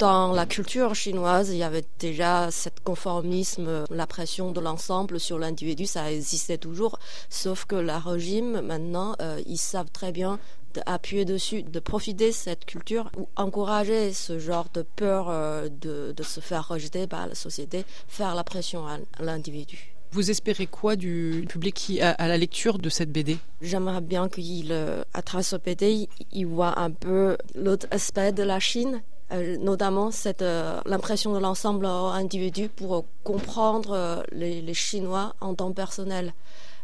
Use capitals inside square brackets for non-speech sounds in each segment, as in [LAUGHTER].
Dans la culture chinoise, il y avait déjà cet conformisme, la pression de l'ensemble sur l'individu, ça existait toujours, sauf que le régime, maintenant, euh, ils savent très bien d'appuyer dessus, de profiter de cette culture ou encourager ce genre de peur euh, de, de, se faire rejeter par la société, faire la pression à, l'individu. Vous espérez quoi du public qui, à, la lecture de cette BD J'aimerais bien qu'il, euh, à travers ce BD, il voit un peu l'autre aspect de la Chine notamment cette euh, l'impression de l'ensemble individu pour comprendre euh, les, Chinois en temps personnel.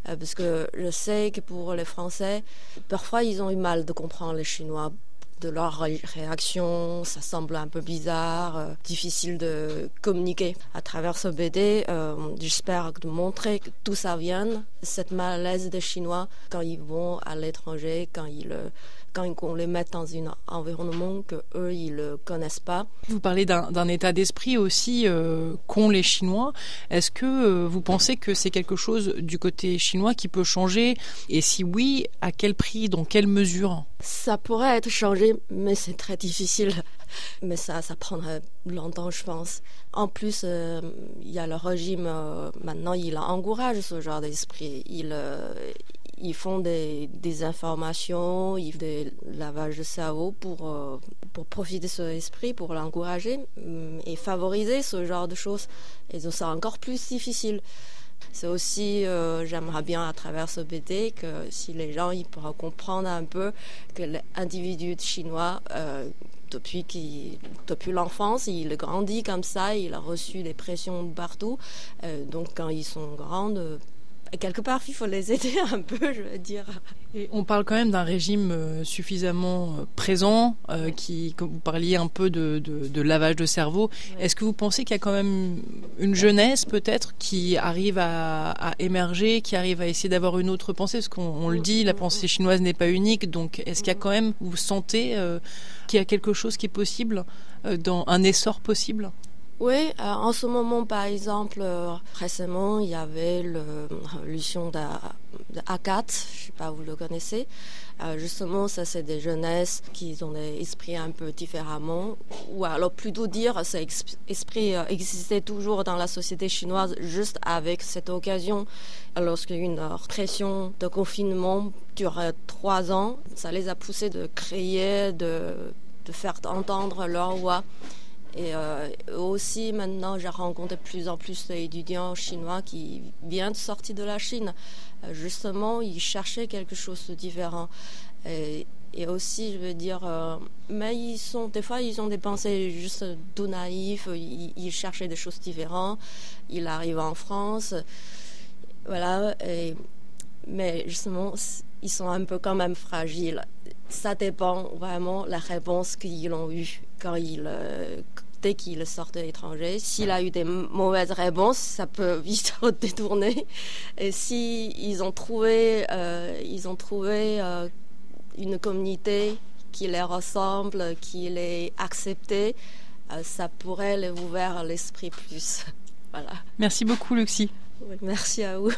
parce que je sais que pour les Français, parfois ils ont eu mal de comprendre les Chinois de leur réaction, ça semble un peu bizarre, difficile de communiquer. À travers ce BD, j'espère de montrer que tout ça vient, cette malaise des Chinois quand ils vont à l'étranger, quand ils quand on les met dans un environnement que eux ils ne connaissent pas. Vous parlez d'un état d'esprit aussi euh, qu'ont les Chinois. Est-ce que euh, vous pensez que c'est quelque chose du côté chinois qui peut changer? Et si oui, à quel prix, dans quelle mesure? Ça pourrait être changé, mais c'est très difficile. Mais ça, ça prendrait longtemps, je pense. En plus, euh, il y a le régime maintenant, il encourage ce genre d'esprit. Il ils font des, informations, ils font des lavages de cerveau pour, euh, pour profiter de son esprit, pour l'encourager mm, et favoriser ce genre de choses. Et donc, c'est encore plus difficile. C'est aussi, euh, j'aimerais bien à travers ce BD que si les gens ils pourraient comprendre un peu que l'individu chinois, euh, depuis, depuis l'enfance, il grandit comme ça, il a reçu des pressions partout. donc quand ils sont grands, quelque part, il faut les aider [LAUGHS] un peu, je veux dire. Et on parle quand même d'un régime euh, suffisamment euh, présent, euh, qui, comme vous parliez un peu de, de, lavage de cerveau. Est-ce que vous pensez qu'il y a quand même une jeunesse peut-être qui arrive à, à, émerger, qui arrive à essayer d'avoir une autre pensée? Parce qu'on le dit, la pensée chinoise n'est pas unique. Donc, est-ce qu'il y a quand même, vous sentez qu'il y a quelque chose qui est possible, dans un essor possible? Oui, euh, en ce moment, par exemple, euh, récemment, il y avait le révolution d'Akat, je ne sais pas, vous le connaissez. Euh, justement, ça, c'est des jeunesses qui ont des esprits un peu différemment, ou alors plutôt dire, cet esprit existait toujours dans la société chinoise, juste avec cette occasion, lorsqu'une pression de confinement durait trois ans, ça les a poussés de créer, de faire entendre leur voix. Et euh, aussi, maintenant, j'ai rencontré de plus en plus d'étudiants chinois qui viennent de sortir de la Chine. Euh, justement, ils cherchaient quelque chose de différent. Et, aussi, je veux dire, euh, mais ils sont, des fois, ils ont des pensées juste tout naïfs. Ils, cherchaient des choses différentes. Ils arrivent en France. Voilà. Mais justement, ils sont un peu quand même fragiles. Ça dépend vraiment la réponse qu'ils ont eue quand il, euh, dès qu'il sort de l'étranger. S'il a eu des mauvaises réponses, ça peut [LAUGHS] vite détourner. Et si ils ont trouvé, euh, ils ont trouvé euh, une communauté qui les ressemble, qui les accepte, ça pourrait les ouvrir l'esprit plus. [LAUGHS] voilà. Merci beaucoup, Luxie. merci à vous.